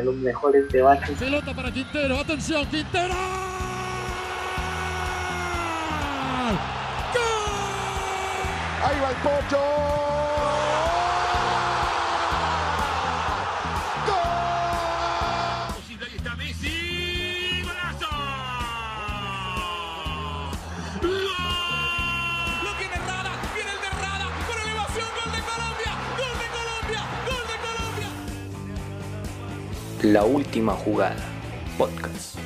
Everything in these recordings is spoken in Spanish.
los mejores debates. Pelota para Quintero, atención, Quintero. Ahí va el Pocho. La última jugada. Podcast.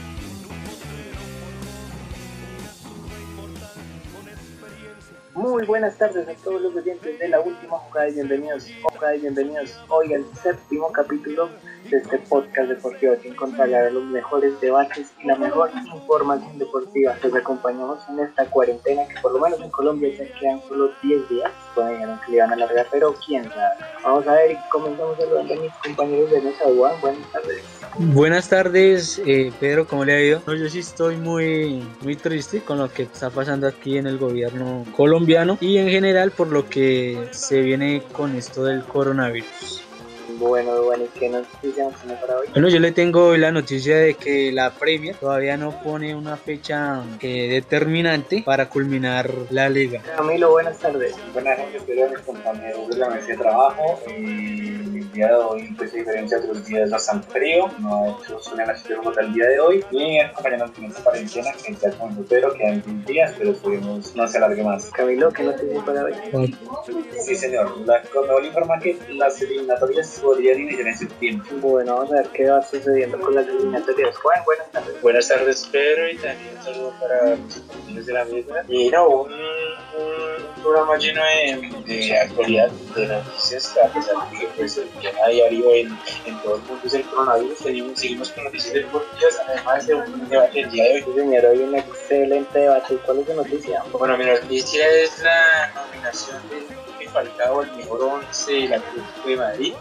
Muy buenas tardes a todos los oyentes de la última jugada y bienvenidos, y bienvenidos hoy al séptimo capítulo de este podcast deportivo que encontrará los mejores debates y la mejor información deportiva. Los acompañamos en esta cuarentena que por lo menos en Colombia ya quedan solo 10 días, todavía que le van a alargar, pero quién sabe. Vamos a ver y comenzamos saludando a mis compañeros de mesa. Juan, buenas tardes. Buenas tardes, eh, Pedro, ¿cómo le ha ido? No, yo sí estoy muy, muy triste con lo que está pasando aquí en el gobierno colombiano y en general por lo que se viene con esto del coronavirus. Bueno, bueno, ¿y qué noticias tiene para hoy? Bueno, yo le tengo la noticia de que la Premier todavía no pone una fecha eh, determinante para culminar la liga. Camilo, buenas tardes. Buenas noches, queridos compañeros de la mesa de trabajo. Eh, día de hoy, pues a diferencia de otros días, es bastante frío. No ha hecho sol en la ciudad como tal el día de hoy. Y acompañándonos con esta cuarentena que ya con pero quedan 15 días, pero esperemos no se alargue más. Camilo, ¿qué noticias para hoy? Sí, señor. La Conmebol informa que las eliminatorias podrían iniciar en septiembre. Bueno, vamos a ver qué va sucediendo con las eliminatorias. Juan, buenas tardes. Buenas tardes, Pedro, y también un saludo para los compañeros de la mesa. Y no, un, un programa lleno de, de actualidad, de noticias, a pesar de que pues, el tema diario en, en todo el mundo es el coronavirus. Seguimos, seguimos con noticias deportivas, además de un debate el día de hoy. Sí, señor, hoy un excelente debate. ¿Y ¿Cuál es su noticia? Bueno, mi noticia es la nominación de Falcao al mejor 11 del Atlético de Madrid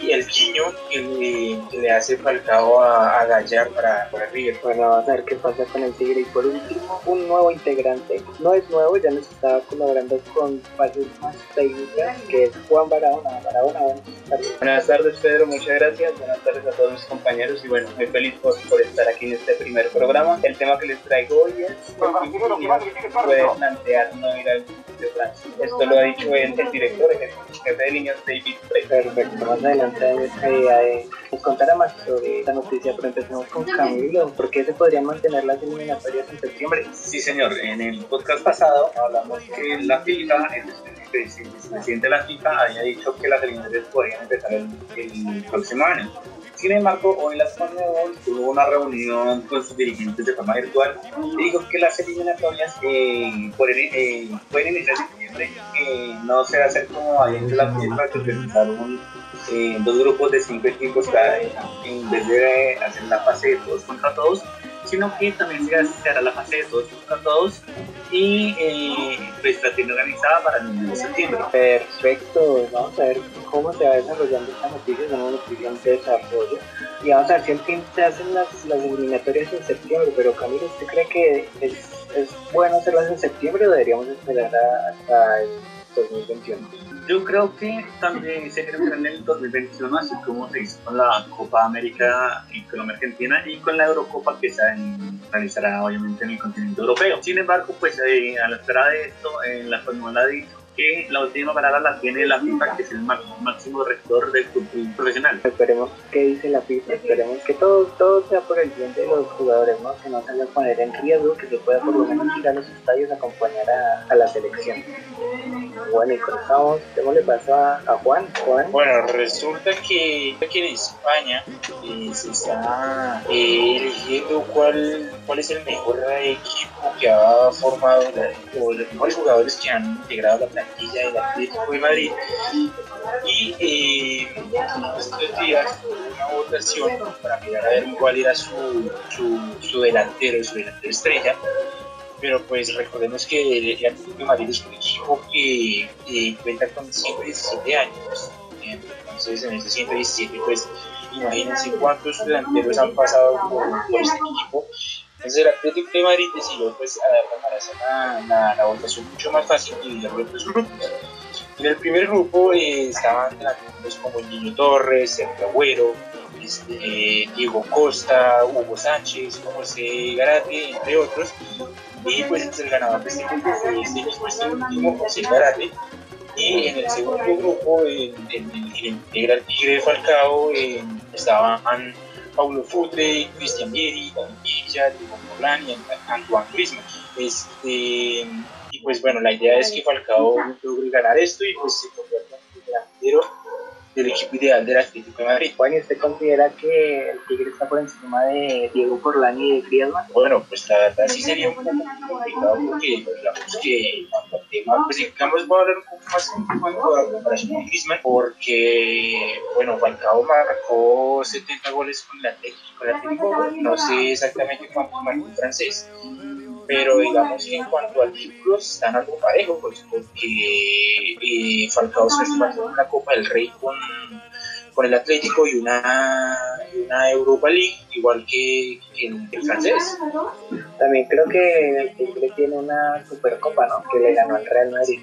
y el guiño que le, que le hace Falcao a, a Gallar para, para River. Bueno, vamos a ver qué pasa con el Tigre. Y por último, un nuevo integrante. No es nuevo, ya nos estaba colaborando con fases más técnicas, que es Juan Barahona. Barahona, buenas tardes. Buenas tardes, Pedro. Muchas gracias. Buenas tardes a todos mis compañeros. Y bueno, muy feliz por, por estar aquí en este primer programa. El tema que les traigo hoy es puede plantear no ir al de Francia. Esto lo ha dicho el, el director, el jefe de líneas, David Frey. Perfecto, más adelante eh, nos contará más sobre esta noticia, pero empecemos con Camilo. ¿Por qué se podrían mantener las eliminatorias en septiembre? Sí, señor. En el podcast pasado hablamos que la FIFA, el presidente de la FIFA, había dicho que las eliminatorias podrían empezar el, el próximo año. Sin embargo, hoy la Conmebol tuvo una reunión con sus dirigentes de forma virtual y dijo que las eliminatorias eh, pueden, eh, pueden iniciar en septiembre, que no se va a hacer como ayer de la FIFA, que organizaron eh, dos grupos de cinco equipos cada en vez de hacer la fase de todos contra todos, sino que también se hará la fase de todos contra todos y eh, pues la organizada para el 9 de septiembre. Perfecto, vamos a ver cómo se va desarrollando esta noticia, es una noticia en desarrollo. Y vamos a ver si al fin se hacen las, las eliminatorias en septiembre, pero Camilo, ¿usted cree que es, es bueno hacerlas en septiembre o deberíamos esperar hasta el 2021? Yo creo que también se quiere en el 2021, así como se hizo con la Copa América y Colombia Argentina y con la Eurocopa que se realizará obviamente en el continente europeo. Sin embargo, pues eh, a la espera de esto, eh, la ha dicho que la última palabra la tiene la FIFA, que es el má- máximo rector del fútbol profesional. Esperemos qué dice la FIFA, esperemos que todo, todo sea por el bien de los jugadores, ¿no? que no se a poner en riesgo, que se pueda por lo menos ir a los estadios a acompañar a, a la selección. Bueno, y con eso, démosle paso a, a Juan. Juan, Bueno, resulta que aquí en España eh, se está eh, eligiendo cuál, cuál es el mejor equipo que ha formado la- o los mejores jugadores que han integrado la plantilla del Atlético de Madrid. Y eh, estos días una votación para mirar a ver cuál era su, su, su delantero, su delantero estrella. Pero pues recordemos que el Atlético de Madrid es un equipo que eh, cuenta con 117 años. Entonces en ese 117 pues imagínense cuántos delanteros han pasado por este equipo. Entonces el Atlético de Madrid decidió pues a- la, la, votación mucho más fácil y dividirlo en grupos. En el primer grupo eh, estaban delanteros como Niño Torres, Sergio Agüero, este, Diego Costa, Hugo Sánchez, José Garate, entre otros. Y pues el ganador de este grupo fue este mismo, este último, José Garate. Y en el segundo grupo, en, en, en el integral Tigre Falcao, eh, estaban Paulo Futre, Cristian Vieri, David Villa, Diego Morlán y Antoine Griezmann. Este, y pues bueno, la idea es que Falcao logre ganar esto y pues se convierta en el delantero del equipo ideal del Atlético de Madrid. Bueno, ¿y usted considera que el Tigre está por encima de Diego Forlán y de Griezmann? Bueno, pues la verdad sí sería un poco complicado porque digamos que pues digamos voy a hablar un poco más en cuanto comparación con Griezmann porque, bueno, Falcao marcó 70 goles con el Atlético, con el Atlético no sé exactamente cuántos marcó el francés, pero digamos que en cuanto a títulos están algo parejos, pues, porque eh, Falcao se pasó una Copa del Rey con, con el Atlético y una, una Europa League, igual que, que el francés. También creo que el Tigre tiene una Supercopa, ¿no? Que le ganó al Real Madrid.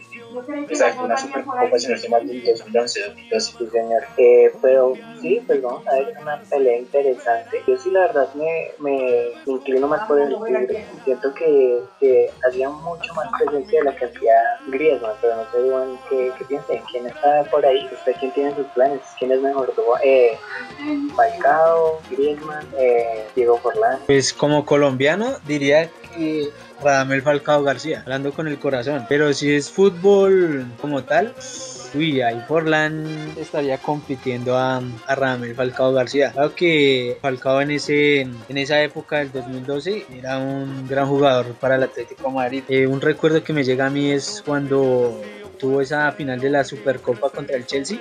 Exacto, una Supercopa, si no estoy mal, del 2011, 2012. Sí, señor. Eh, pero sí, pues vamos a ver, es una pelea interesante. Yo sí, la verdad, me, me, inclino más por el Tigre. Siento que, que hacía mucho más presencia de la que hacía Griezmann, pero no sé, Iván, ¿qué, qué piensan? ¿Quién está por ahí? ¿Usted quién tiene sus planes? ¿Quién es mejor? Eh, Falcao, Griezmann, eh, Diego Forlán. Pues como colombiano diría que Radamel Falcao García, hablando con el corazón. Pero si es fútbol como tal, uy, ahí Forlán estaría compitiendo a, a Radamel Falcao García. Claro que Falcao en, ese, en esa época del 2012 era un gran jugador para el Atlético de Madrid. Eh, un recuerdo que me llega a mí es cuando tuvo esa final de la Supercopa contra el Chelsea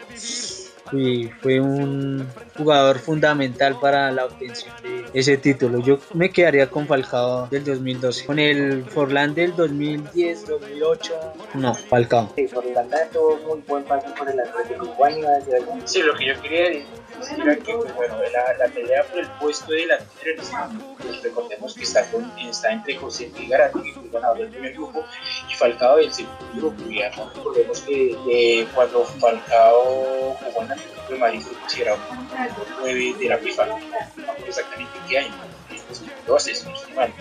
y fue un jugador fundamental para la obtención de ese título. Yo me quedaría con Falcao del 2012. Con el Forlán del 2010, 2008, no, Falcao. Sí, Forlán tuvo muy buen paso por el Atlético. Juan iba a decir algo. Sí, lo que yo quería decir era que pues, bueno, la, la pelea por el puesto de delantero este momento, pues recordemos que está, con, está entre José Garate, que fue el ganador del primer grupo, y Falcao del segundo grupo. Y además recordemos que cuando Falcao jugó en Atlético de Madrid fue considerado como el número 9 de la FIFA, no exactamente qué año, 2012, si no estoy mal.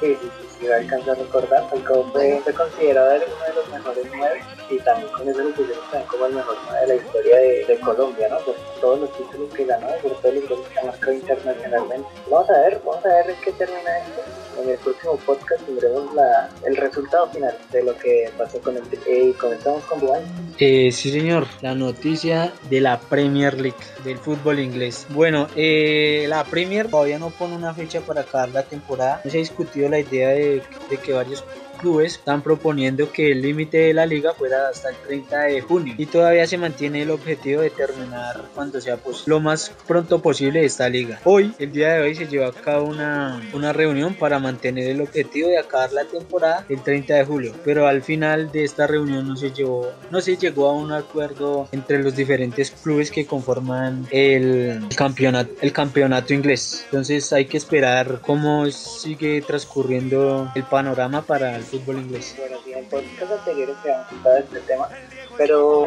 Sí, sí, sí, alcanzo a recordar. Falcao fue, fue considerado uno de los mejores nueve y también con eso lo pusieron también como el mejor nueve de la historia de, de Colombia, ¿no? Por todos los títulos que ganó, por todos los goles que ha marcado internacionalmente. Vamos a ver, vamos a ver en qué termina esto. En el próximo podcast tendremos la, el resultado final de lo que pasó con el y comenzamos con Dubái. Eh, sí, señor, la noticia de la Premier League del fútbol inglés. Bueno, eh, la Premier todavía no pone una fecha para acabar la temporada. No se ha discutido la idea de, de que varios clubes están proponiendo que el límite de la liga fuera hasta el 30 de junio y todavía se mantiene el objetivo de terminar cuando sea pues, lo más pronto posible esta liga. Hoy, el día de hoy, se llevó a cabo una, una reunión para mantener el objetivo de acabar la temporada el 30 de julio, pero al final de esta reunión no se llevó, no se llegó a un acuerdo entre los diferentes clubes que conforman el campeonato, el campeonato inglés. Entonces hay que esperar cómo sigue transcurriendo el panorama para el fútbol inglés. Bueno, sí, en podcast anteriores se han contado este tema, pero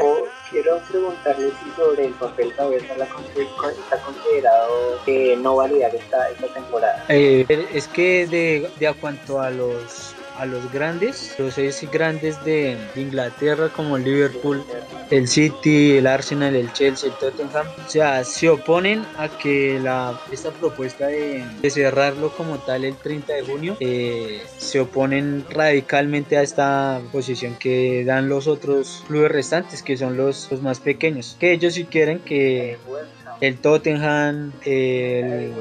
quiero preguntarle si sobre el papel con- está considerado eh, no validar esta, esta temporada. Eh, es que de, de a cuanto a los a los grandes, los seis grandes de Inglaterra como Liverpool, el City, el Arsenal, el Chelsea, el Tottenham, o sea, se oponen a que la, esta propuesta de, de cerrarlo como tal el 30 de junio, eh, se oponen radicalmente a esta posición que dan los otros clubes restantes, que son los, los más pequeños, que ellos sí quieren que el Tottenham, El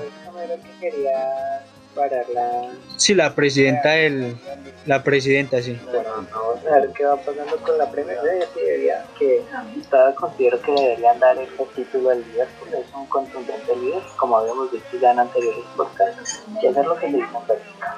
el que quería parar la... Sí, la presidenta del... La presidenta, sí. Bueno, vamos a ver qué va pasando con la primera vez. Sí, debería, que estaba, considero que deberían dar este título al Liverpool. Es un contundente líder, como habíamos dicho ya en anteriores podcasts. Y hacer lo que le dicen Bélgica.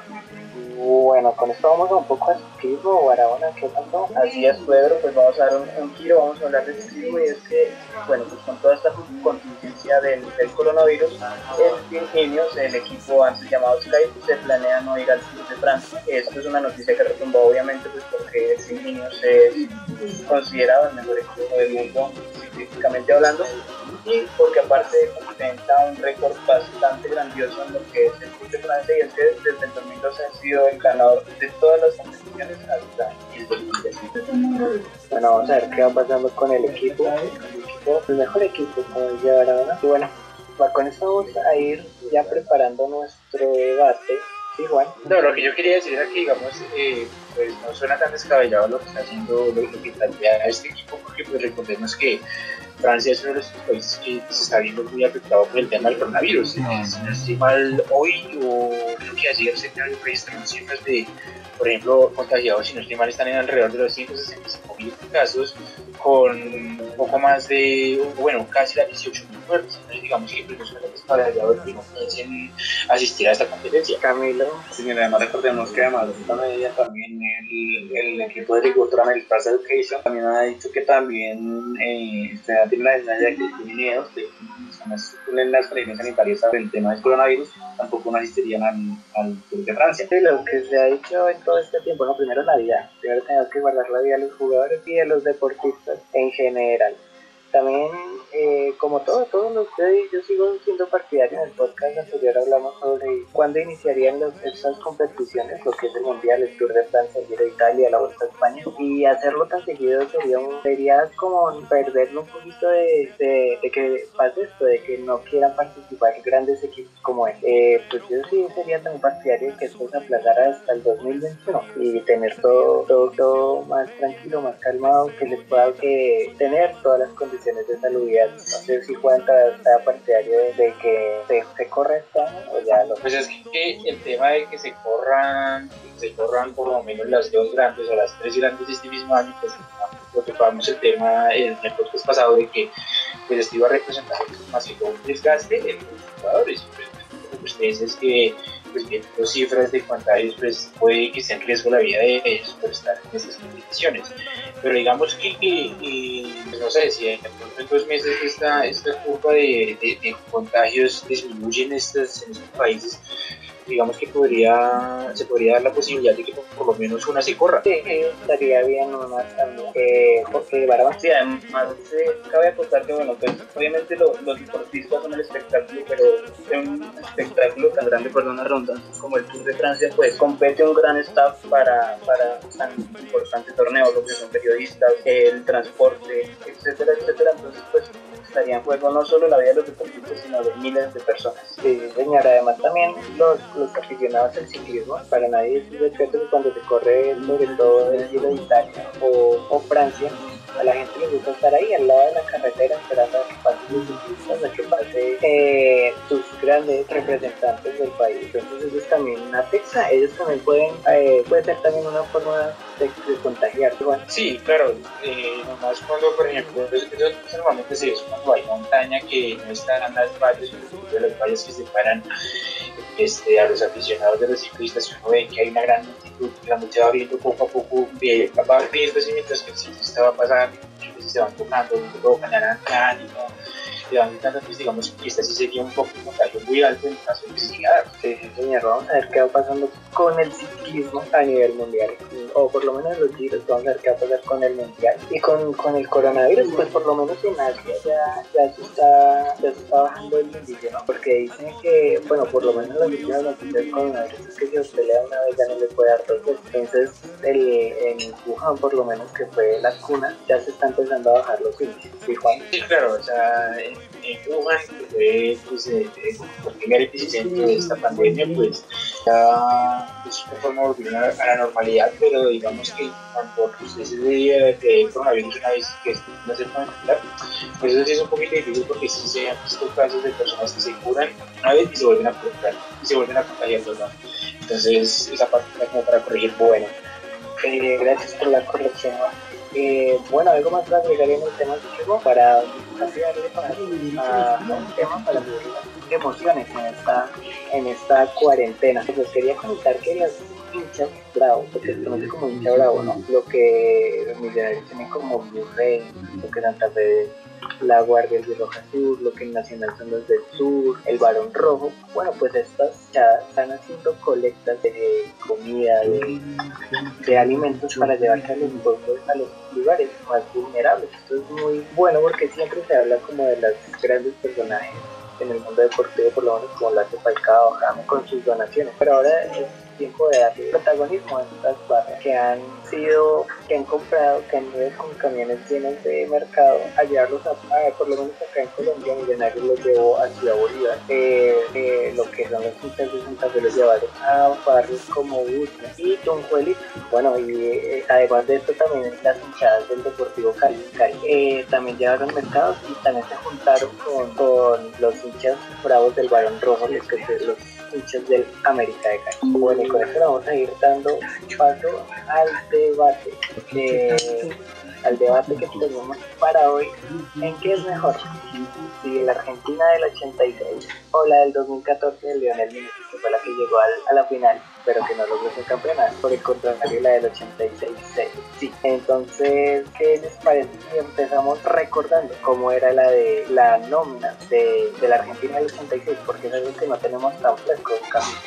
Bueno, con esto vamos a un poco de ciclismo. Barahona, ¿qué pasó? Así es, Pedro, pues vamos a dar un, un giro, vamos a hablar de ciclismo y es que, bueno, pues con toda esta contingencia del, del coronavirus, el Team Ineos, el equipo antes llamado Sky, se planea ir al Tour de Francia. Esto es una noticia que retumbó obviamente pues porque Ineos es considerado el mejor equipo del mundo ciclísticamente hablando y porque aparte ostenta un récord bastante grandioso en lo que es el Tour de Francia y es que desde el 2012 ha sido el ganador de todas las competiciones hasta el 2017. Bueno, vamos a ver qué va pasando con el equipo, el, equipo, el mejor equipo, como dice ahora. Y bueno, con esto vamos a ir ya preparando nuestro debate. Juan. No, lo que yo quería decir era que, digamos, eh, pues no suena tan descabellado lo que está haciendo, lo, que plantea este equipo, porque pues recordemos que Francia es uno de los países que se está viendo muy afectado por el tema del coronavirus. Si no estoy mal, hoy o creo que ayer se registraron cifras de, por ejemplo, contagiados, si no estoy mal, están en alrededor de los 165 mil casos, con un poco más de, bueno, casi las 18 mil muertes. Entonces, digamos que descabellado que no piensen asistir a esta competencia. Camilo. Sí, además recordemos que además de esta medida también el, el equipo de agricultura el First Education también ha dicho que también eh, se tiene la desnaya que tiene de en las previsiones sanitarias sobre el tema del coronavirus tampoco no asistirían al, al Tour de Francia. Sí, lo que se ha dicho en todo este tiempo, no, primero la vida, primero tenemos que guardar la vida de los jugadores y de los deportistas en general. También, eh, como todo, todos los yo sigo siendo partidario. En el podcast anterior hablamos sobre cuándo iniciarían los, estas competiciones, lo que es el Mundial, el Tour de Francia, el Giro de Italia, la Vuelta a España. Y hacerlo tan seguido sería, un, sería como perderlo un poquito de, de, de, que pase esto, de que no quieran participar grandes equipos como él. Eh, pues yo sí sería también partidario que esto se aplazara hasta el 2021 y tener todo, todo, todo más tranquilo, más calmado, que les pueda que tener todas las condiciones de salubridad. No sé si cuenta está partidario de que se, se corra año o ya lo. Pues es que el tema de que se corran, se corran por lo menos las dos grandes o las tres grandes este mismo año, pues lo que tocamos el tema en el podcast pasado de que pues esto iba a representar demasiado un desgaste en los jugadores. Pues, ustedes es que pues viendo cifras de contagios, pues puede que esté en riesgo la vida de ellos por estar en estas condiciones. Pero digamos que, pues no sé, si en, dos meses esta, esta curva de, de, contagios disminuye en, estos, en estos países, digamos que podría se podría dar la posibilidad de que por, lo menos una se corra. Sí, estaría bien una también. Eh, Jorge Barba. Sí, además eh, cabe apostar que, bueno, pues obviamente lo, los deportistas son el espectáculo, pero en un espectáculo tan grande, por una ronda, como el Tour de Francia, pues compete un gran staff para, para tan importante torneo, lo que son periodistas, el transporte, etcétera, etcétera. Entonces, pues estaría en juego no solo la vida de los deportistas, sino de miles de personas. Sí, señora, además también los, los aficionados al ciclismo, para nadie es secreto que cuando se corre sobre todo el Giro de Italia o, o Francia, a la gente le gusta estar ahí al lado de la carretera esperando a que pasen los ciclistas, a que pasen eh, sus grandes representantes del país. Entonces ellos también afecta, ellos también pueden, eh, puede ser también una forma de, de contagiarse. Bueno. Sí, claro, eh, nomás cuando por ejemplo, eso, eso normalmente se ve cuando hay montaña que no están las valles, de las valles que separan este, a los aficionados de los ciclistas, uno ve que hay una gran multitud, la multitud va viendo poco a poco, eh, va y mientras que el ciclista va pasando, se van tocando, tocan, y no le gritando, pues digamos esta sí sería un poco un contagio muy alto en caso de llegara. Sí, sí, señor, vamos a ver qué va pasando con el ciclismo a nivel mundial, o por lo menos los giros, vamos a ver qué va a pasar con el mundial. Y con, con el coronavirus, pues por lo menos en Asia ya, ya, se, está, ya se está bajando el índice, ¿no? Porque dicen que, bueno, por lo menos las últimas noticias del coronavirus es que si os pelea una vez ya no le puede dar dos veces. Entonces, el, en Wuhan, por lo menos que fue la cuna, ya se está empezando a bajar los índices, ¿sí, Juan? Sí, claro, o sea, en, en que fue pues, eh, el primer epicentro de esta pandemia, pues ya cierta forma a, la normalidad, pero digamos que cuando pues, ese día de coronavirus una vez que no se puede controlar, pues eso sí es un poquito difícil porque sí se han visto casos de personas que se curan una vez y se vuelven a curar y se vuelven a contagiar, ¿verdad? Entonces esa parte era como para corregir, bueno. Eh, gracias por la corrección. Eh, bueno, algo más para agregar en el tema ciclismo para para, a, un tema para vivir las emociones en esta, en esta cuarentena. Pues quería comentar que los hinchas bravos, porque se conoce como hincha bravo, ¿no? Lo que millonarios tienen como Blue Ray, lo que Santa Fe la Guardia del Roja Sur, lo que en Nacional son los del Sur, el Barón Rojo. Bueno, pues estas ya están haciendo colectas de comida, de, de alimentos para llevarse a los pueblos, a los lugares más vulnerables. Esto es muy bueno porque siempre se habla como de los grandes personajes en el mundo deportivo, por lo menos como la hace Falcao, con sus donaciones. Pero ahora es tiempo de darle protagonismo a estas barras que han sido, que han comprado, que han ido con camiones llenos de mercado a llevarlos a, a por lo menos acá en Colombia, Millonarios los llevó a Ciudad Bolívar, eh, eh, lo que son los hinchas de Santa Fe los llevaron a barrios como Busna y Tunjuelito. Bueno, y eh, además de esto también las hinchadas del Deportivo Cali, Cali eh, también llevaron mercados y también se juntaron con, los hinchas bravos del Barón Rojo, los que los del América de Cali. Bueno, y con esto vamos a ir dando paso al debate, de- al debate que tenemos para hoy, en qué es mejor, si la Argentina del 86 o la del 2014 de Lionel Messi, que fue la que llegó al- a la final, pero que no logró ser campeonato, por el contrario la del 86 sí. Entonces, ¿qué les parece si empezamos recordando cómo era la de la nómina de, de la Argentina del 86? Porque es algo que no tenemos tan fresco,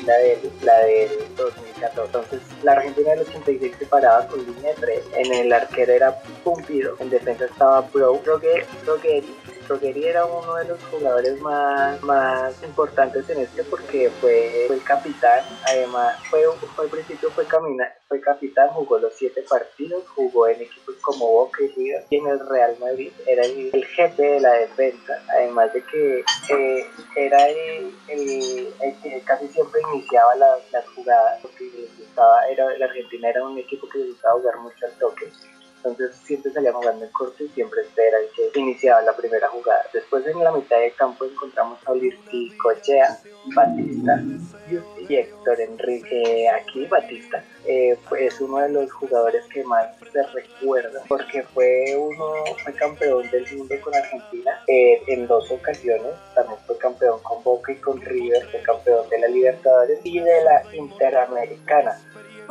la del, la del 2014. Entonces, la Argentina del 86 se paraba con línea de 3, en el arquero era Pumpido, en defensa estaba Bro, Rogueri, Rogueri era uno de los jugadores más, más importantes en este porque fue, fue el capitán, además fue, fue al principio fue, camina, fue capitán, jugó los siete partidos, jugó en equipos como Boca y River y en el Real Madrid. Era el, jefe de la defensa, además de que eh, era el que casi siempre iniciaba las, las jugadas porque les gustaba, era, la Argentina era un equipo que les gustaba jugar mucho al toque entonces siempre salía jugando en corto y siempre este era el que iniciaba la primera jugada. Después en la mitad del campo encontramos a Lirti Cochea, Batista y Héctor Enrique. Aquí Batista eh, es uno de los jugadores que más se recuerda porque fue uno, fue campeón del mundo con Argentina eh, en dos ocasiones. También fue campeón con Boca y con River, fue campeón de la Libertadores y de la Interamericana.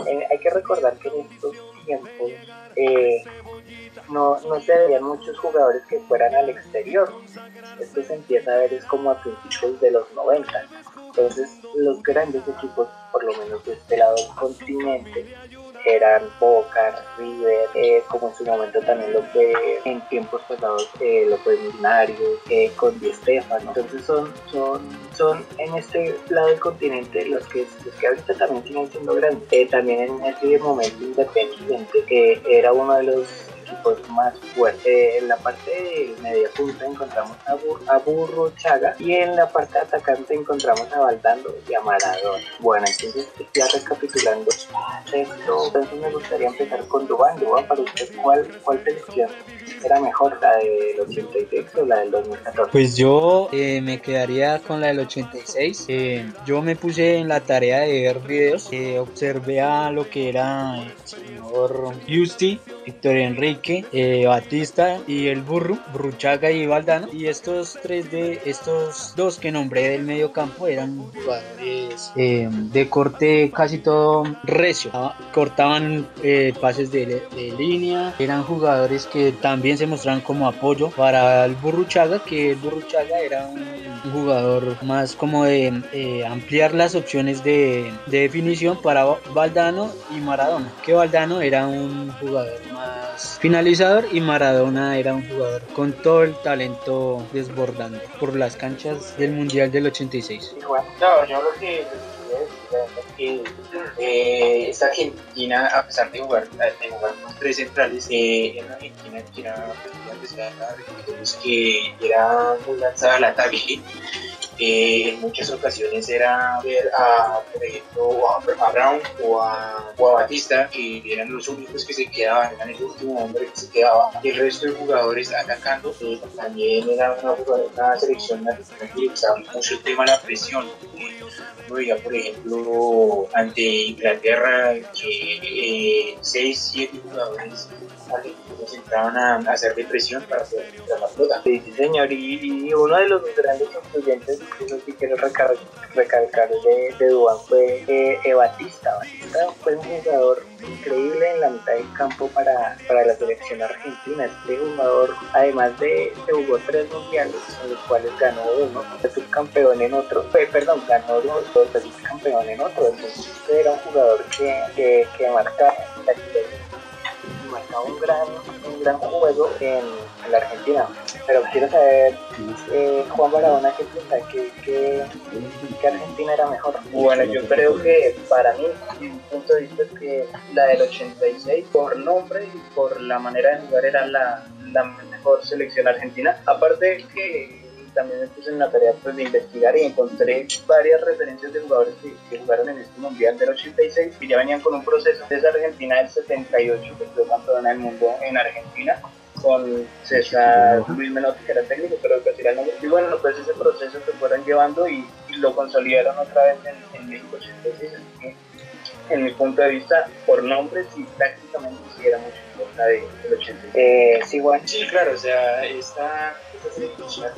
Eh, hay que recordar que en estos tiempos eh, no, no se veían muchos jugadores que fueran al exterior. Esto se empieza a ver es como a principios de los 90. Entonces los grandes equipos, por lo menos de este lado del continente, eran Boca, River, eh, como en su momento también lo fue en tiempos pasados, eh, lo fue Millonarios, eh, con Di Stefano. Entonces son, son, son en este lado del continente los que, los que ahorita también siguen siendo grandes. Eh, también en ese momento Independiente, que era uno de los equipos más fuertes. Eh, en la parte de media punta encontramos a, Bur a Burruchaga y en la parte atacante encontramos a Valdando y a Maradona. Bueno, entonces ya recapitulando esto, entonces me gustaría empezar con Dubán. Dubán, para usted, ¿cuál, cuál selección era mejor, la del 86 o la del 2014? Pues yo eh, me quedaría con la del 86. Eh, yo me puse en la tarea de ver videos. eh, observé a lo que era el señor Justi, Víctor Enrique, eh, Batista y el Burro, Bruchaga y Valdano. Y estos tres de estos dos que nombré del medio campo eran jugadores eh, de corte casi todo recio. Ah, Cortaban eh, pases de, línea. Eran jugadores que también se mostraban como apoyo para el Burruchaga, que el Burruchaga era un, jugador más como de ampliar las opciones de, de definición para Valdano y Maradona, que Valdano era un jugador finalizador y Maradona era un jugador con todo el talento desbordando por las canchas del Mundial del 86. Y Juan, No, yo lo que que eh, esta Argentina, a pesar de jugar, de con tres centrales, eh, una Argentina que era que era muy lanzada al ataque. Eh, en muchas ocasiones era ver a, por ejemplo, a, a Brown o a, o a Batista, que eran los únicos que se quedaban, eran el último hombre que se quedaba, y el resto de jugadores atacando. Eh, también era una, una selección nacional que usaba mucho el tema de la presión. Veía, por ejemplo, ante Inglaterra, que 6, 7 jugadores argentinos entraban a, hacer de presión para poder la. Sí, sí, señor, y, y uno de los grandes influyentes, eso sí quiero recal- recalcar de, de Dubán, fue eh, eh, Batista. Batista fue un jugador increíble en la mitad del campo para, para la selección argentina. Este jugador, además de que jugó tres mundiales, en los cuales ganó uno, fue subcampeón en otro, fue, perdón, ganó dos, fue subcampeón en otro. Entonces, era un jugador que, que, marcaba la un gran, un gran juego en la Argentina. Pero quiero saber, Juan Maradona, ¿qué piensa? ¿Qué, qué, qué Argentina era mejor? Bueno, yo creo que para mí, mi punto de vista es que la del 86, por nombre y por la manera de jugar, era la, la mejor selección argentina. Aparte que también me puse en la tarea pues, de investigar y encontré varias referencias de jugadores que, que jugaron en este Mundial del 86 y ya venían con un proceso. Esa Argentina del 78, que fue campeona del mundo en Argentina, con César Luis Menotti, que era técnico, pero que era el nombre. Y bueno, pues ese proceso que fueron llevando y, y lo consolidaron otra vez en, en México 86. Así que, en mi punto de vista, por nombres y tácticamente sí era mucho mejor la de, del 86. Eh, sí, Juan. Sí, claro, o sea, esta, esta selección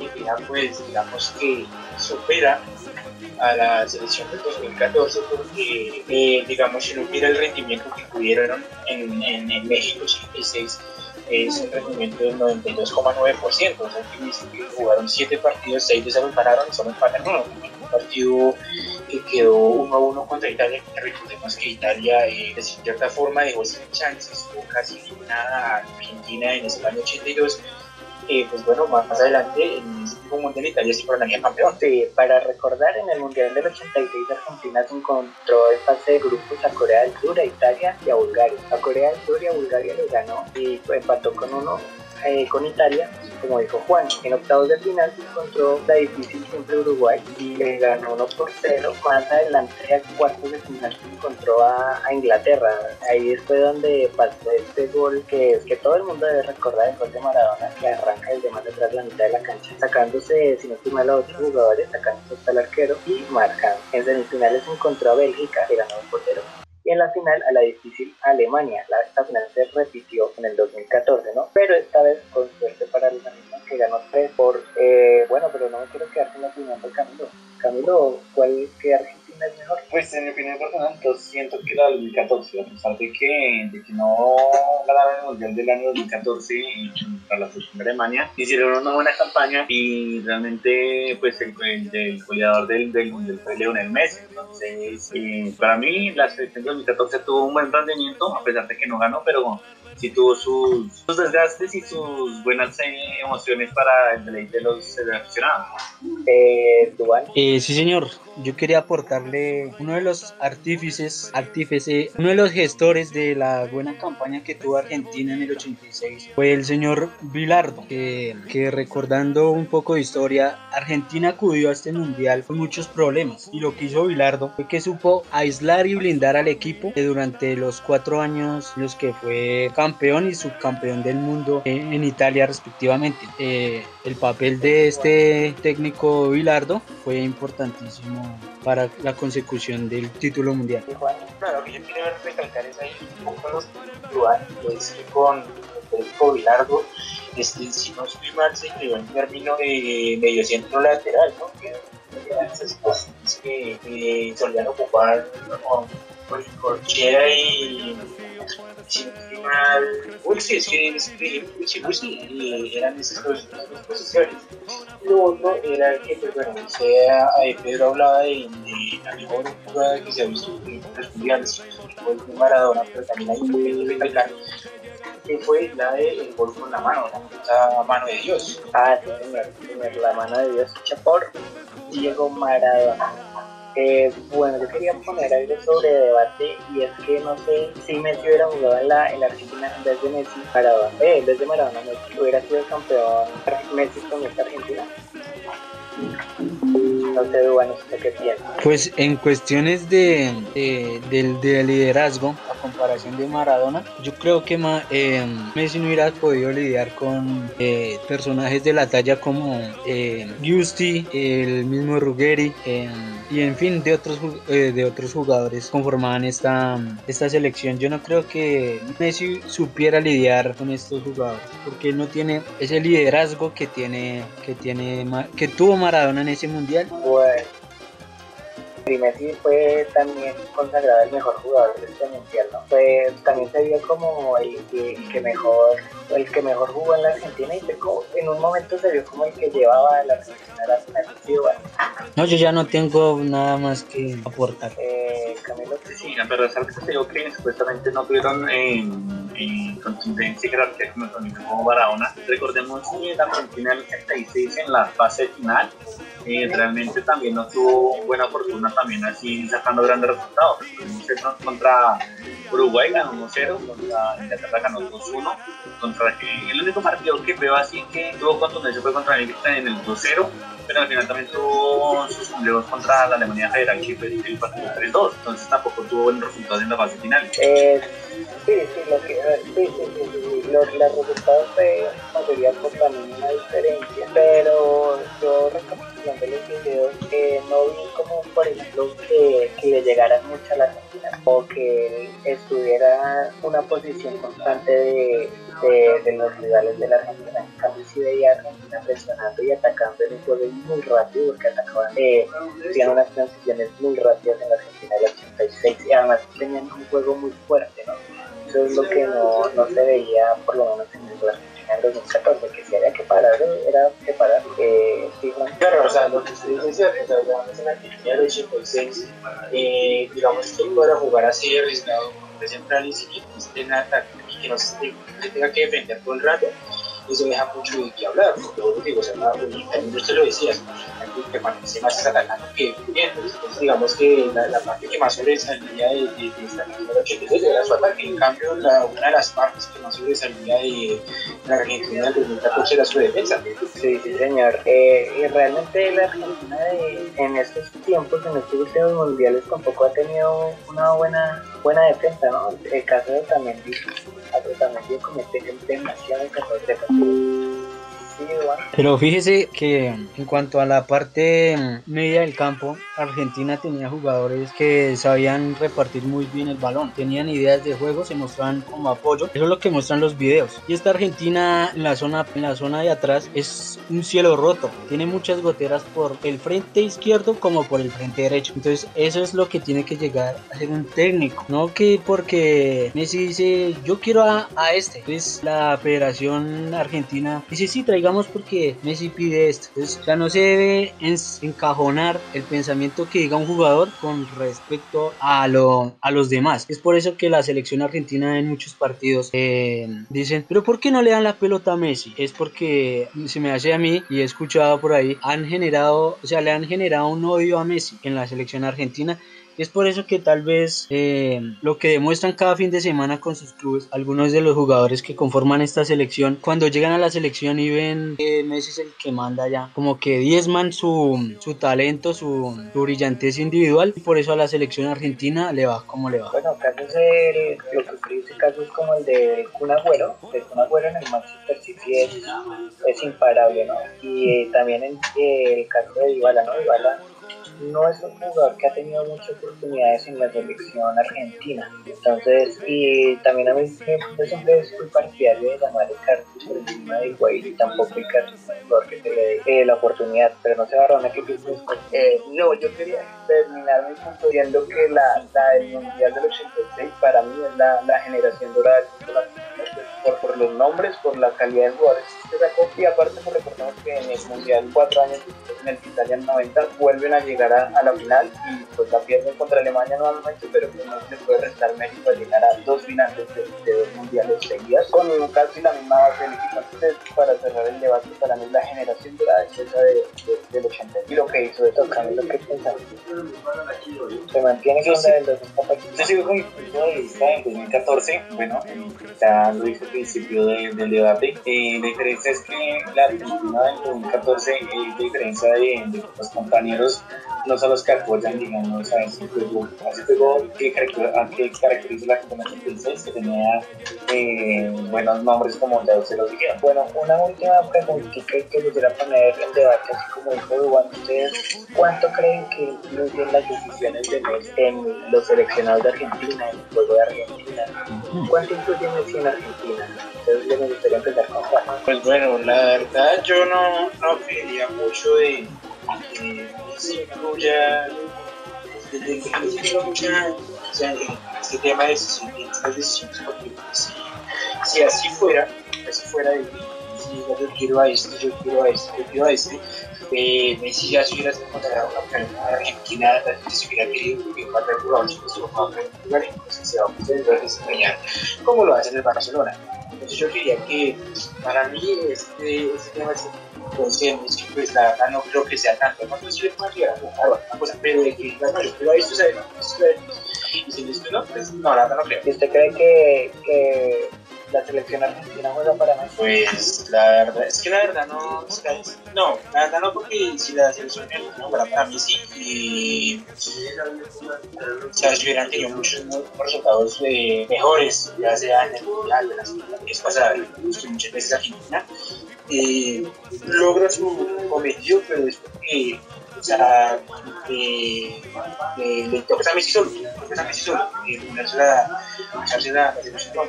pues digamos que supera a la selección del 2014 porque, eh, digamos, si no hubiera el rendimiento que tuvieron en, en, en México 86, es un rendimiento del 92,9%, o sea, que jugaron 7 partidos, 6 de se los ganaron y solo empataron uno. Un partido que quedó 1 a 1 contra Italia, que recordemos que Italia eh, de cierta forma dejó sin chances, o casi eliminada a Argentina en España 82. Eh, pues bueno, más adelante en ese mismo mundial Italia sí coronaría campeón. Sí, para recordar, en el Mundial del 86 Argentina se encontró en fase de grupos a Corea del Sur, a Italia y a Bulgaria. A Corea del Sur y a Bulgaria le ganó y empató con uno eh, con Italia, como dijo Juan. En octavos de final se encontró la difícil siempre Uruguay y ganó 1 por 0. Más adelante, a cuartos de final se encontró a, a Inglaterra. Ahí fue donde pasó este gol que es que todo el mundo debe recordar, el gol de Maradona, que arranca desde más detrás de la mitad de la cancha, sacándose, si no estoy mal, a otros jugadores, sacándose hasta el arquero y marcando. En semifinales se encontró a Bélgica, que ganó 1 por 0 y en la final a la difícil Alemania. La, esta final se repitió en el 2014, ¿no? Pero esta vez con suerte para Alemania que ganó 3 por... Eh, bueno, pero no me quiero quedar con la opinión del Camilo. Camilo, ¿cuál que Argentina Pues en mi opinión personal, yo siento que la 2014, a pesar de que, de que no ganaron el Mundial del año 2014 para la selección de Alemania, hicieron una buena campaña y realmente pues el, el, el goleador del, del Mundial fue Leonel Messi. Entonces, eh, para mí la selección de 2014 tuvo un buen rendimiento, a pesar de que no ganó, pero sí tuvo sus, sus desgastes y sus buenas eh, emociones para el deleite de los aficionados. Eh, Dubán. Eh, sí, señor. Yo quería aportarle uno de los artífices, artífice, uno de los gestores de la buena campaña que tuvo Argentina en el 86 fue el señor Bilardo, que, que recordando un poco de historia, Argentina acudió a este mundial con muchos problemas y lo que hizo Bilardo fue que supo aislar y blindar al equipo que durante los cuatro años los que fue campeón y subcampeón del mundo en, en Italia respectivamente. Eh, el papel de este técnico Bilardo fue importantísimo para la consecución del título mundial. Claro, que yo quiero recalcar es ahí un poco los individuales, es que con el técnico Bilardo, este, si no estoy mal, se creó en término de medio centro lateral, ¿no? Que eran esas posiciones que, que solían ocupar con con Corchera y si no estoy mal, uy, sí, es que es que sí, pues y eran esas dos, posiciones. Lo otro era que, pues bueno, sea, eh, Pedro hablaba de, la mejor jugada que se ha visto en los mundiales, el Maradona, pero también hay que recalcar que fue la de gol con la mano, la mano de Dios. Ah, sí, señor, la mano de Dios hecha por Diego Maradona. Eh, bueno, yo quería poner algo sobre debate y es que no sé si Messi hubiera jugado en la, en la Argentina en vez de Messi, Maradona, eh, en de Maradona, Messi hubiera sido campeón Messi con esta Argentina. No sé, bueno, ¿usted qué piensa? Pues en cuestiones de, de, del- de liderazgo, comparación de Maradona, yo creo que Ma- eh, Messi no hubiera podido lidiar con eh, personajes de la talla como eh, el mismo Ruggeri, eh, y en fin, de otros, eh, de otros jugadores conformaban esta, esta selección. Yo no creo que Messi supiera lidiar con estos jugadores, porque él no tiene ese liderazgo que tiene, que tiene, que tuvo Maradona en ese mundial. Y Messi fue también consagrado el mejor jugador de este mundial, ¿no? Pues también se vio como el el que mejor el que mejor jugó en la Argentina y fue como- en un momento se vio como el que llevaba a la Argentina a la final. Sí, bueno, No, yo ya no tengo nada más que aportar. eh, Camilo, Sí, pero es algo que te digo que supuestamente no tuvieron eh, en contundencia y jerarquía como como Barahona. Recordemos que la Argentina el 86 en la fase final eh, realmente también no tuvo buena fortuna también así sacando grandes resultados. Contra Uruguay ganó 1-0, contra Inglaterra ganó 2-1, contra eh, el único partido que veo así que tuvo contundencia fue contra en el 2-0 pero al final también tuvo sus empleos contra la Alemania Federal que fue el partido 3-2, entonces tampoco tuvo buenos resultados en la fase final. Eh, sí, sí, sí, sí, sí, Los, resultados fue mayoría por la diferencia, pero yo recapitulando los videos no vi como por ejemplo que, que le llegaran mucho a la Argentina o que estuviera una posición constante de, de, los rivales de la Argentina. En cambio sí veía a Argentina presionando y atacando en un juego muy rápido porque atacaban, eh, unas transiciones muy rápidas en la Argentina del 86 y además tenían un juego muy fuerte, ¿no? Eso es lo que no, no se veía por lo menos en la Argentina en 2014, en la Argentina del 86, eh, digamos que para jugar así arriesgado con tres centrales y que esté en ataque y que no se tenga que defender todo el rato, eso deja mucho de qué hablar, porque yo digo, o sea, también usted lo decía, que participe más atacando que bien, entonces digamos que la, la, parte que más sobresalía de, de, de esta Argentina 86 era su ataque, en cambio la, una de las partes que más sobresalía de la Argentina del 2014 era su defensa. Sí, sí señor, eh, y realmente la Argentina de, en estos tiempos, en estos últimos mundiales tampoco ha tenido una buena buena defensa, ¿no? El caso de Otamendi, Otamendi comete demasiadas errores defensivos pero fíjese que en cuanto a la parte media del campo, Argentina tenía jugadores que sabían repartir muy bien el balón, tenían ideas de juego, se mostraban como apoyo. Eso es lo que muestran los videos. Y esta Argentina en la zona, en la zona de atrás es un cielo roto. Tiene muchas goteras por el frente izquierdo como por el frente derecho. Entonces eso es lo que tiene que llegar a ser un técnico. No que porque Messi dice yo quiero a, a este. Entonces la Federación Argentina dice sí, traigamos porque Messi pide esto. Entonces ya no se debe encajonar el pensamiento que diga un jugador con respecto a, lo, a los demás. Es por eso que la selección argentina en muchos partidos eh, dicen, pero ¿por qué no le dan la pelota a Messi? Es porque se me hace a mí y he escuchado por ahí, han generado, o sea, le han generado un odio a Messi en la selección argentina es por eso que tal vez eh, lo que demuestran cada fin de semana con sus clubes, algunos de los jugadores que conforman esta selección, cuando llegan a la selección y ven que Messi es el que manda ya, como que diezman su, su talento, su, su brillantez individual, y por eso a la selección argentina le va como le va. Bueno, casos el, lo que casos como el de Kun Agüero, de Kun Agüero en el Manchester City es, imparable, ¿no? Y eh, también en, el caso de Dybala, ¿no? No es un jugador que ha tenido muchas oportunidades en la selección argentina. Entonces, y también a mí yo siempre soy partidario de llamar a Carlos por encima de Higuaín y tampoco el Carlos es un jugador que le dé eh, la oportunidad, pero no se va a que pienso eh, No, yo quería terminar mi punto diciendo que la, la del Mundial del 86 para mí es la, la generación dorada del fútbol por, por los nombres, por la calidad de jugadores que sacó y aparte nos recordamos que en el Mundial cuatro años después, en el Italia 90 vuelven a llegar a, a, la final y pues la pierden contra Alemania nuevamente pero pues no se puede restar mérito a llegar a dos finales de, de dos mundiales seguidas con casi la misma base del equipo. Entonces para cerrar el debate para mí la generación de la defensa de, de, del 80 y lo que hizo eso Camilo ¿qué piensas? se mantiene con la del 2014 yo sigo con de en 2014 bueno ya lo al principio de, del debate eh, la diferencia es que la Argentina del 2014 es diferencia de, los compañeros no son los que apoyan, digamos, a ese juego, a ese juego que, que caracteriza la Argentina 86, que tenía eh, buenos nombres como ya se los dijeron. Bueno, una última preguntita que quisiera poner en debate, así como dijo Dubán, ¿ustedes cuánto creen que influyen las decisiones de Messi en los seleccionados de Argentina, en el juego de Argentina? ¿Cuánto influye Messi en Argentina? Entonces me gustaría empezar con. Pues bueno, la verdad yo no, no creería mucho de que Messi influya, desde que o sea, este tema de porque si, así fuera, así fuera de diga yo quiero a este, yo quiero a este, yo quiero a este, eh, Messi ya se hubiera considerado una Argentina, la se hubiera querido que falta el jugador, se lo va a jugar y entonces se va a desempeñar como lo hace en el Barcelona. Entonces yo diría que para mí este, este tema es conscientes que pues la verdad no creo que sea tanto, no sé si le puede llegar a jugar una cosa, pero de que mayoría lo ha visto, sabe, y si no, pues no, la verdad no creo. ¿Y usted cree que, que la selección argentina juega para Messi? Pues la verdad, es que la verdad no, es- no, la verdad no, porque si la selección argentina fuera para mí sí, y, o sea, si hubieran tenido muchos resultados mejores, ya sea en el mundial, de las pasadas, que muchas veces Argentina eh, logra su cometido, pero es porque, sea, eh, eh, le toca a Messi solo, a Messi solo, eh, ponerse la, echarse la, la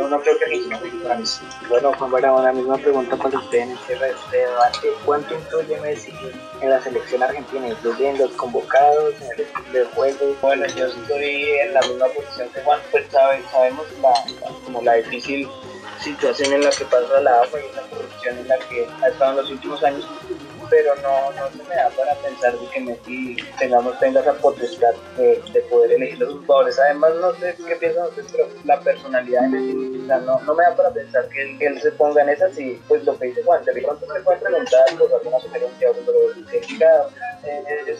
no, no, creo que juegue para Messi. Bueno, Juan Barahona, una misma pregunta para usted en este debate. ¿Cuánto influye Messi en la selección argentina? ¿Influye en los convocados, en el estilo de juego? Bueno, yo estoy en la misma posición que Juan, pues sabe- sabemos la, la- como la difícil situación en la que pasa la AFA y la corrupción en la que ha estado en los últimos años, pero no, no se me da para pensar de que Messi tengamos, tenga esa potestad de, de poder elegir los jugadores. Además, no sé qué piensan ustedes, pero la personalidad de Messi, o no, no me da para pensar que él, se ponga en esas y pues lo que dice Juan, de pronto se puede preguntar pues, alguna sugerencia, pero que diga, eh, yo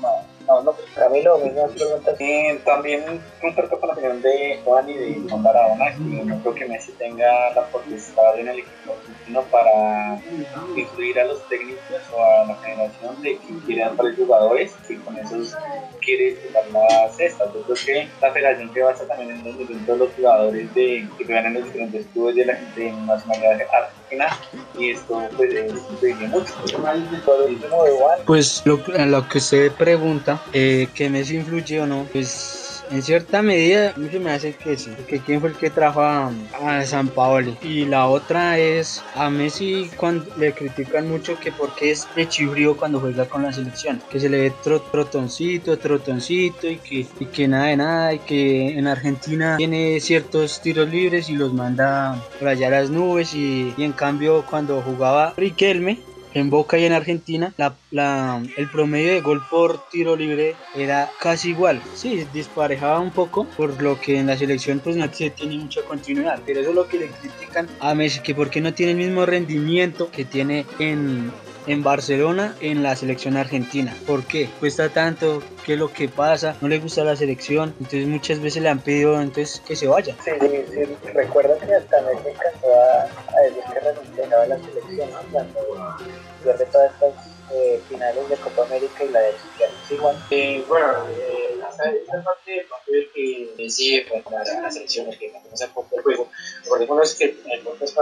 no, no, no, pues para mí lo mismo preguntas. Sí, también comparto con la opinión de Juan y de Juan Barahona, que no creo que Messi tenga la potestad en el equipo argentino para influir a los técnicos o a la generación de que quieran para jugadores y con esos quiere jugar las cestas. Yo creo que la federación se basa también en los de los jugadores de, que juegan en los diferentes clubes de la de nacionalidad argentina y esto pues es mucho. Pues lo, lo que usted pregunta, eh, que Messi influye o no, pues en cierta medida se me hace que sí, porque quién fue el que trajo a, a San Paoli. Y la otra es a Messi cuando le critican mucho que porque es pechibrío cuando juega con la selección, que se le ve tro- trotoncito, trotoncito y que, y que nada de nada y que en Argentina tiene ciertos tiros libres y los manda a las nubes y, y en cambio cuando jugaba Riquelme en Boca y en Argentina, el promedio de gol por tiro libre era casi igual. Sí, disparejaba un poco, por lo que en la selección pues no se tiene mucha continuidad. Pero eso es lo que le critican a Messi, que porque no tiene el mismo rendimiento que tiene en, en Barcelona en la selección argentina. ¿Por qué? Cuesta tanto, qué es lo que pasa, no le gusta la selección, entonces muchas veces le han pedido entonces que se vaya. sí, sí, sí, recuerdo que hasta Messi alcanzó a, a decir que renunciaba a la selección, ¿no? Cuando pierde todas estas eh, finales de Copa América y la de Juan. Eh, bueno, eh, esta, esta parte del papel que sí fue la, la selección, el que cambió ese poco el juego. Recordemos que en el podcast,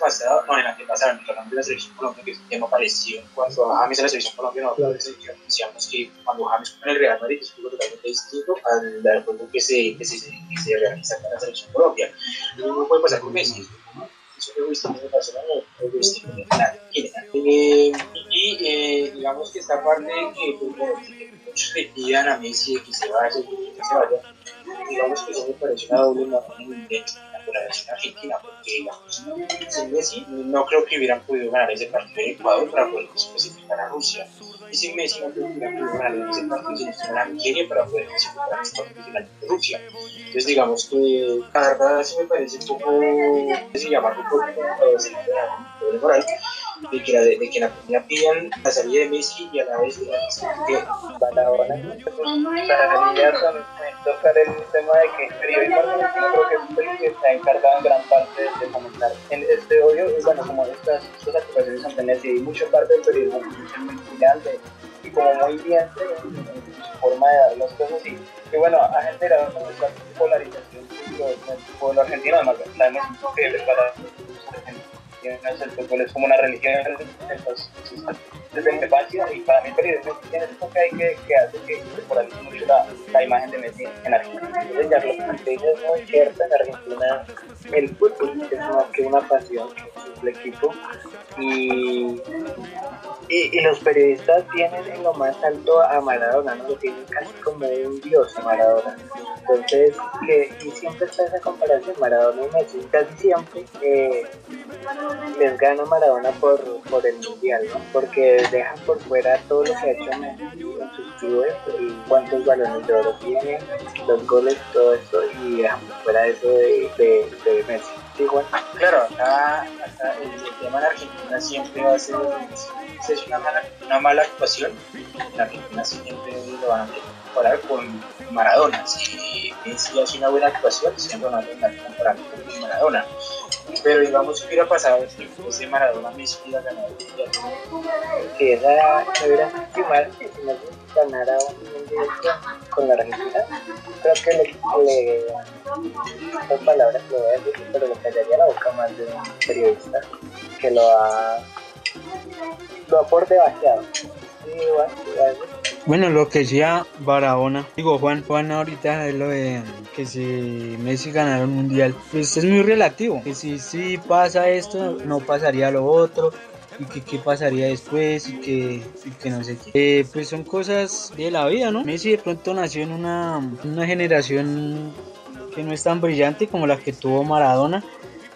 pasado, no, en el que pasaron, hablando de la selección Colombia, que es un tema parecido. Cuando James a la selección Colombia, no, decíamos que cuando James con el Real Madrid es algo totalmente distinto al, al juego que se, que, se, que se realiza con la selección Colombia. Lo mismo puede pasar con Messi. En Barcelona, en. Eh, y eh, digamos que esta parte que pues, muchos le pidan a Messi de que se vaya, que se vaya, digamos que eso me parece una doble moral en de la relación argentina, porque digamos, sin Messi no creo que hubieran podido ganar ese partido en Ecuador para poder clasificar a Rusia. Y sin Messi no creo que hubieran podido ganar ese partido sin a Nigeria para poder clasificar a los partidos de Rusia. Entonces digamos que la verdad me parece un poco, si llamarlo un poco doble moral, de que, la, de que la pidan la salida de Messi y a la vez digamos, que para ya también tocar el tema de que el periodismo argentino creo que es el que ha encargado en gran parte de fomentar en este odio, y bueno, como estas, estas acusaciones son tener y mucha parte del periodismo muy brillante y como muy bien en, en su forma de dar las cosas y, y bueno, ha generado esta polarización del fútbol argentino, además sabemos que para el fútbol es como una religión, entonces desde mi infancia y para mí periodismo tiene eso que hay que, que hace que se polarice mucho la, la imagen de Messi en Argentina. Ya lo es muy cierto, en Argentina el fútbol es más que una pasión, es el equipo y, y, y los periodistas tienen en lo más alto a Maradona, ¿no? Lo tienen casi como un dios a Maradona. Entonces, que, y siempre está esa comparación, Maradona y Messi, casi siempre eh, les gana Maradona por, por el mundial, ¿no? Porque dejan por fuera todo lo que ha hecho Messi en sus clubes y cuántos balones de oro tiene, los goles, todo eso, y dejan por fuera eso de, de, de Messi. Sí. Claro, acá, acá el, tema en Argentina siempre va a ser una mala, una mala actuación, en Argentina siempre lo van a comparar con Maradona. Si Messi hace una buena actuación, siempre van a comparar con Maradona. Pero digamos que hubiera pasado si ese Maradona Messi hubiera ganado el mundial. que esa se hubiera que si Messi ganara un mundial con la Argentina, creo que le, le son palabras que lo voy a decir, pero le callaría la boca más de un periodista que lo ha lo ha por debajeado. Bueno, lo que decía Barahona, digo Juan, Juan ahorita es lo de que si Messi ganara un mundial, pues es muy relativo, que si sí pasa esto, no pasaría lo otro, y que qué pasaría después, y que, que no sé qué. Eh, pues son cosas de la vida, ¿no? Messi de pronto nació en una, una generación que no es tan brillante como la que tuvo Maradona,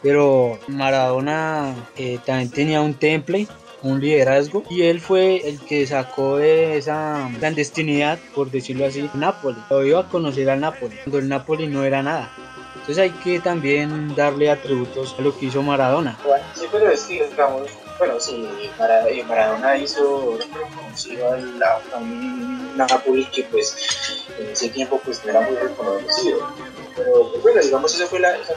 pero Maradona eh, también tenía un temple un liderazgo y él fue el que sacó de esa clandestinidad, por decirlo así, Nápoles. Lo iba a conocer al Nápoles, cuando el Nápoles no era nada. Entonces hay que también darle atributos a lo que hizo Maradona. Que, digamos, bueno, sí, Mara- Maradona hizo conocido a, la- a un Napoli que pues en ese tiempo pues no era muy reconocido. Pero pues, bueno, digamos, esa fue la, esa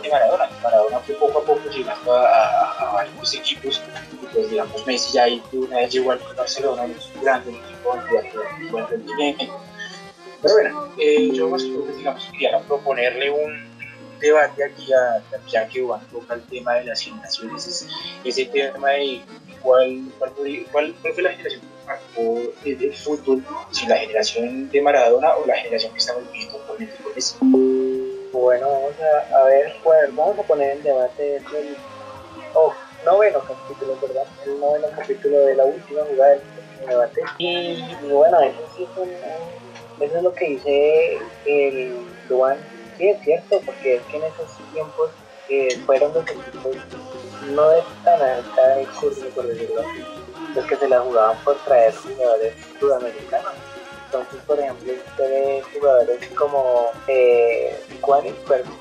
de Maradona. Maradona fue poco a poco llegando a, a- equipos. Y pues digamos, Messi ya ahí una vez llegó al Barcelona, un grande equipo de buen rendimiento. Pero bueno, eh, yo más que pues, digamos, quería proponerle un debate aquí, a, ya que Juan toca el tema de las generaciones, es ese tema de cuál, cuál, podría- cuál- fue la generación que marcó el, fútbol, si la generación de Maradona o la generación que estamos viviendo actualmente con Messi. Bueno, vamos a, ver, bueno, vamos a poner en debate el oh, noveno capítulo, ¿verdad? El noveno capítulo de la última jugada del debate. Y, bueno, eso sí eso es lo que dice el Duan. Sí, es cierto, porque es que en esos tiempos eh, fueron los equipos no de tan alta curva, por decirlo así, los que se la jugaban por traer jugadores sudamericanos. Entonces, por ejemplo, usted ve jugadores como eh,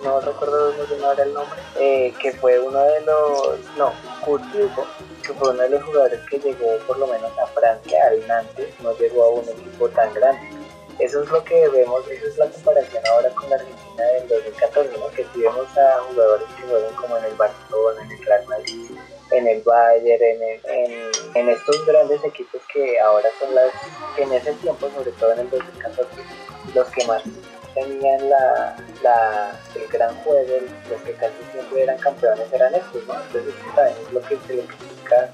no recuerdo bien ahora el nombre, eh, que fue uno de los, no, Coutinho, que fue uno de los jugadores que llegó por lo menos a Francia, al Nantes, no llegó a un equipo tan grande. Eso es lo que vemos, esa es la comparación ahora con la Argentina del 2014, ¿no? que si vemos a jugadores que juegan como en el Barcelona, en el Real Madrid, en el Bayern, en, el- en, en estos grandes equipos que ahora son las, en ese tiempo, sobre todo en el 2014, los que más tenían la, la, el gran juego, los que casi siempre eran campeones eran estos, ¿no? Entonces también es lo que se le critica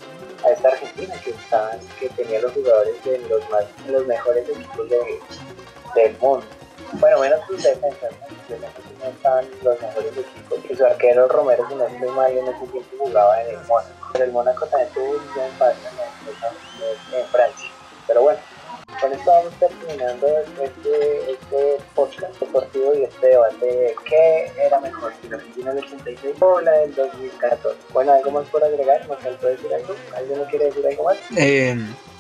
Argentina, que, estaba, que tenía los jugadores de los, más, los mejores equipos de, del mundo. Bueno, menos sus defensas. Sus defensas no estaban los mejores equipos. Y su arquero Romero, si no estoy mal, en ese tiempo jugaba en el Mónaco. Pero el Mónaco también tuvo un buen paso en Francia. Pero bueno, con esto vamos terminando este, este podcast deportivo y este debate de qué era mejor, si la Argentina del 86 o la del 2014. Bueno, ¿algo más por agregar? ¿Nos faltó decir algo? ¿Alguien quiere decir algo más? Eh,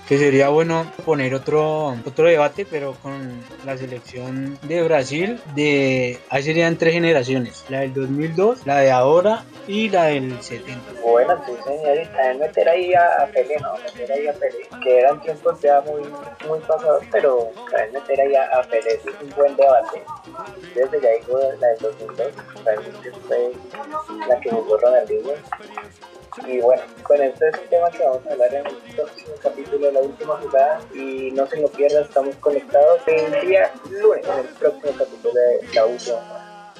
que sería bueno poner otro, otro debate, pero con la selección de Brasil, de ahí serían tres generaciones, la del 2002, la de ahora y la del 70. Bueno, sí, señores, también meter ahí a, a Pelé, ¿no? Meter ahí a Pelé, que eran tiempos ya muy, muy pasados, pero también meter ahí a, a Pelé es un buen debate. Desde ya digo la del 2002, realmente fue la que jugó Ronaldinho. Y bueno, con esto es un tema que vamos a hablar en el próximo capítulo de la última jugada. Y no se lo pierdan, estamos conectados el día lunes en el próximo capítulo de la última jugada.